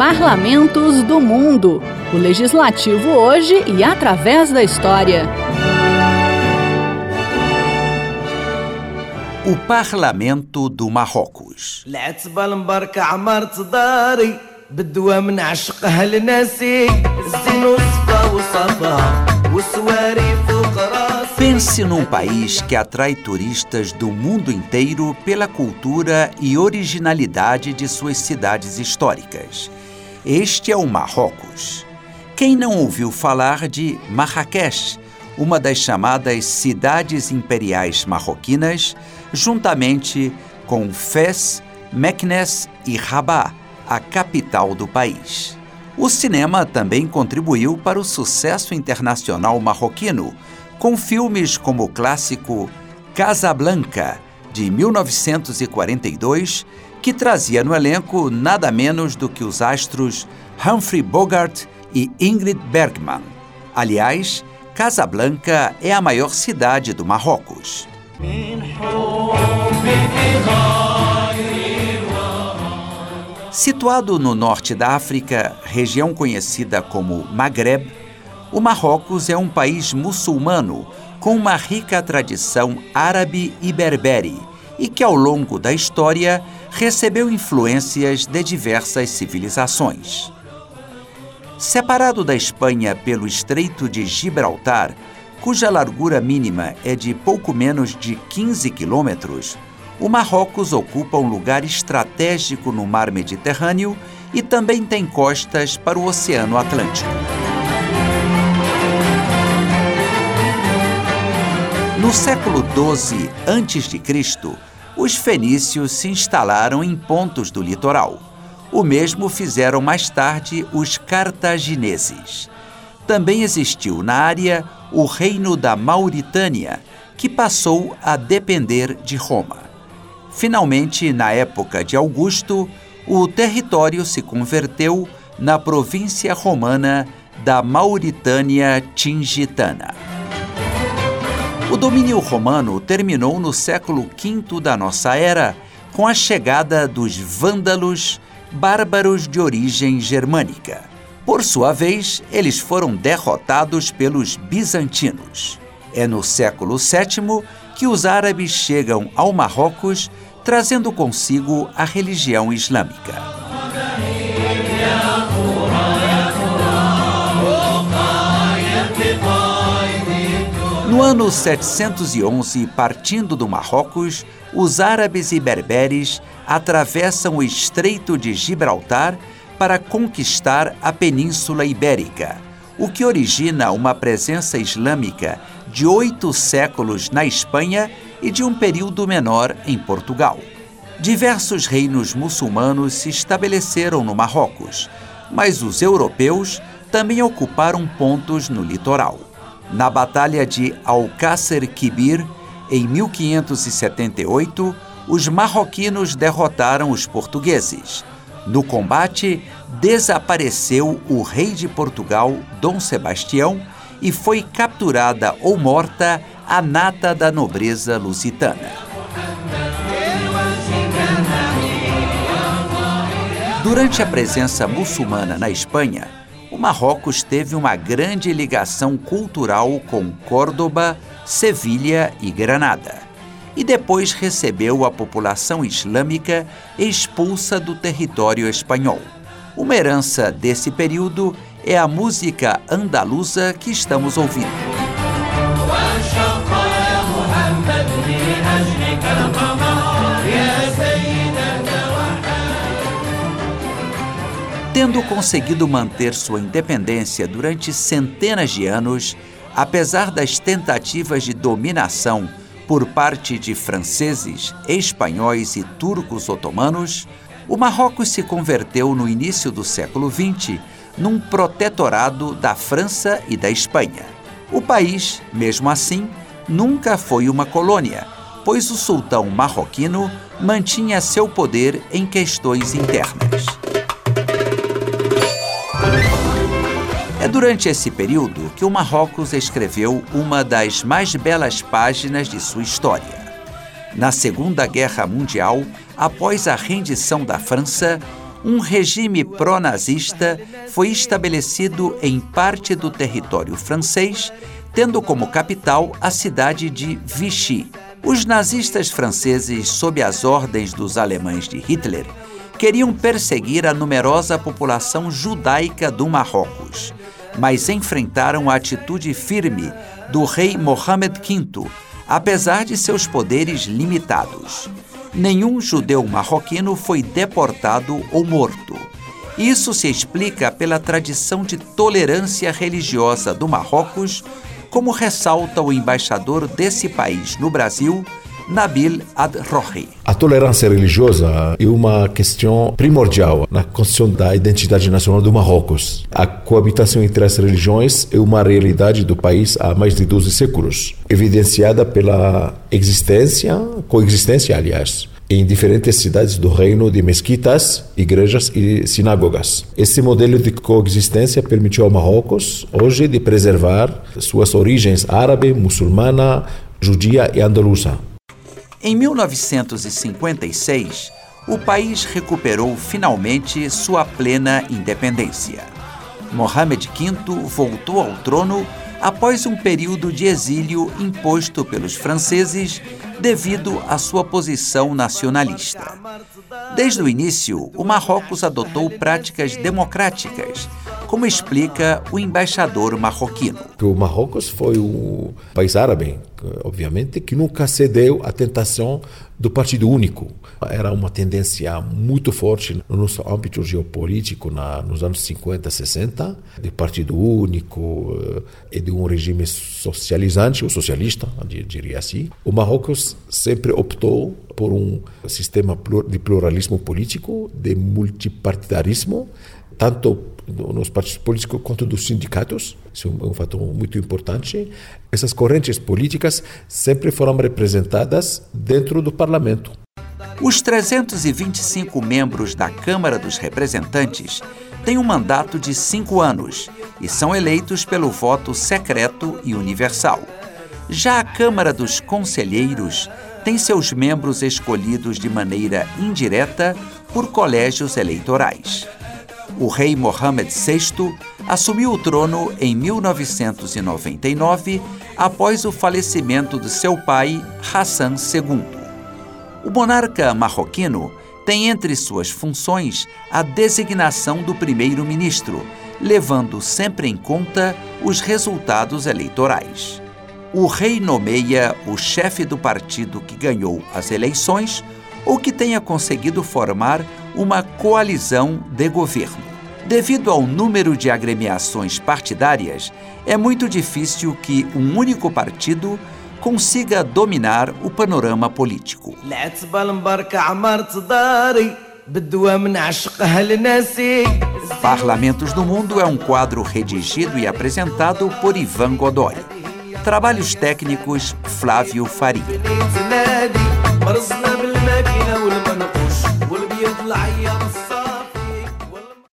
Parlamentos do Mundo. O legislativo hoje e através da história. O Parlamento do Marrocos. Pense num país que atrai turistas do mundo inteiro pela cultura e originalidade de suas cidades históricas. Este é o Marrocos. Quem não ouviu falar de Marrakech, uma das chamadas cidades imperiais marroquinas, juntamente com Fez, Meknes e Rabat, a capital do país. O cinema também contribuiu para o sucesso internacional marroquino, com filmes como o clássico Casablanca, de 1942, que trazia no elenco nada menos do que os astros Humphrey Bogart e Ingrid Bergman. Aliás, Casablanca é a maior cidade do Marrocos. Situado no norte da África, região conhecida como Maghreb, o Marrocos é um país muçulmano com uma rica tradição árabe e berbere e que, ao longo da história, recebeu influências de diversas civilizações. Separado da Espanha pelo Estreito de Gibraltar, cuja largura mínima é de pouco menos de 15 quilômetros, o Marrocos ocupa um lugar estratégico no mar Mediterrâneo e também tem costas para o Oceano Atlântico. No século XII a.C., os fenícios se instalaram em pontos do litoral. O mesmo fizeram mais tarde os cartagineses. Também existiu na área o reino da Mauritânia, que passou a depender de Roma. Finalmente, na época de Augusto, o território se converteu na província romana da Mauritânia Tingitana. O domínio romano terminou no século V da nossa era, com a chegada dos vândalos, bárbaros de origem germânica. Por sua vez, eles foram derrotados pelos bizantinos. É no século VII que os árabes chegam ao Marrocos, trazendo consigo a religião islâmica. No ano 711, partindo do Marrocos, os árabes e berberes atravessam o Estreito de Gibraltar para conquistar a Península Ibérica, o que origina uma presença islâmica de oito séculos na Espanha e de um período menor em Portugal. Diversos reinos muçulmanos se estabeleceram no Marrocos, mas os europeus também ocuparam pontos no litoral. Na Batalha de Alcácer Quibir, em 1578, os marroquinos derrotaram os portugueses. No combate, desapareceu o rei de Portugal, Dom Sebastião, e foi capturada ou morta a nata da nobreza lusitana. Durante a presença muçulmana na Espanha, o Marrocos teve uma grande ligação cultural com Córdoba, Sevilha e Granada. E depois recebeu a população islâmica expulsa do território espanhol. Uma herança desse período é a música andaluza que estamos ouvindo. Tendo conseguido manter sua independência durante centenas de anos, apesar das tentativas de dominação por parte de franceses, espanhóis e turcos otomanos, o Marrocos se converteu no início do século XX num protetorado da França e da Espanha. O país, mesmo assim, nunca foi uma colônia, pois o sultão marroquino mantinha seu poder em questões internas. É durante esse período que o Marrocos escreveu uma das mais belas páginas de sua história. Na Segunda Guerra Mundial, após a rendição da França, um regime pró-nazista foi estabelecido em parte do território francês, tendo como capital a cidade de Vichy. Os nazistas franceses, sob as ordens dos alemães de Hitler, queriam perseguir a numerosa população judaica do Marrocos, mas enfrentaram a atitude firme do rei Mohammed V, apesar de seus poderes limitados nenhum judeu marroquino foi deportado ou morto. Isso se explica pela tradição de tolerância religiosa do Marrocos, como ressalta o embaixador desse país no Brasil, Nabil Ad-Rohi. A tolerância religiosa é uma questão primordial na construção da identidade nacional do Marrocos. A coabitação entre as religiões é uma realidade do país há mais de 12 séculos, evidenciada pela existência, coexistência, aliás, em diferentes cidades do reino de mesquitas, igrejas e sinagogas. Esse modelo de coexistência permitiu ao Marrocos hoje de preservar suas origens árabe, muçulmana, judia e andaluza. Em 1956, o país recuperou finalmente sua plena independência. Mohammed V voltou ao trono após um período de exílio imposto pelos franceses devido à sua posição nacionalista. Desde o início, o Marrocos adotou práticas democráticas, como explica o embaixador marroquino. O Marrocos foi um país árabe, obviamente, que nunca cedeu à tentação do partido único. Era uma tendência muito forte no nosso âmbito geopolítico na, nos anos 50, 60, de partido único eh, e de um regime socializante, ou socialista, diria assim. O Marrocos sempre optou por um sistema de pluralismo político, de multipartidarismo, tanto nos partidos políticos quanto dos sindicatos. Isso é um fator muito importante. Essas correntes políticas sempre foram representadas dentro do parlamento. Os 325 membros da Câmara dos Representantes têm um mandato de cinco anos e são eleitos pelo voto secreto e universal. Já a Câmara dos Conselheiros tem seus membros escolhidos de maneira indireta por colégios eleitorais. O rei Mohammed VI assumiu o trono em 1999 após o falecimento de seu pai, Hassan II. O monarca marroquino tem entre suas funções a designação do primeiro-ministro, levando sempre em conta os resultados eleitorais. O rei nomeia o chefe do partido que ganhou as eleições ou que tenha conseguido formar uma coalizão de governo. Devido ao número de agremiações partidárias, é muito difícil que um único partido consiga dominar o panorama político. Parlamentos do Mundo é um quadro redigido e apresentado por Ivan Godoy. Trabalhos técnicos Flávio Faria.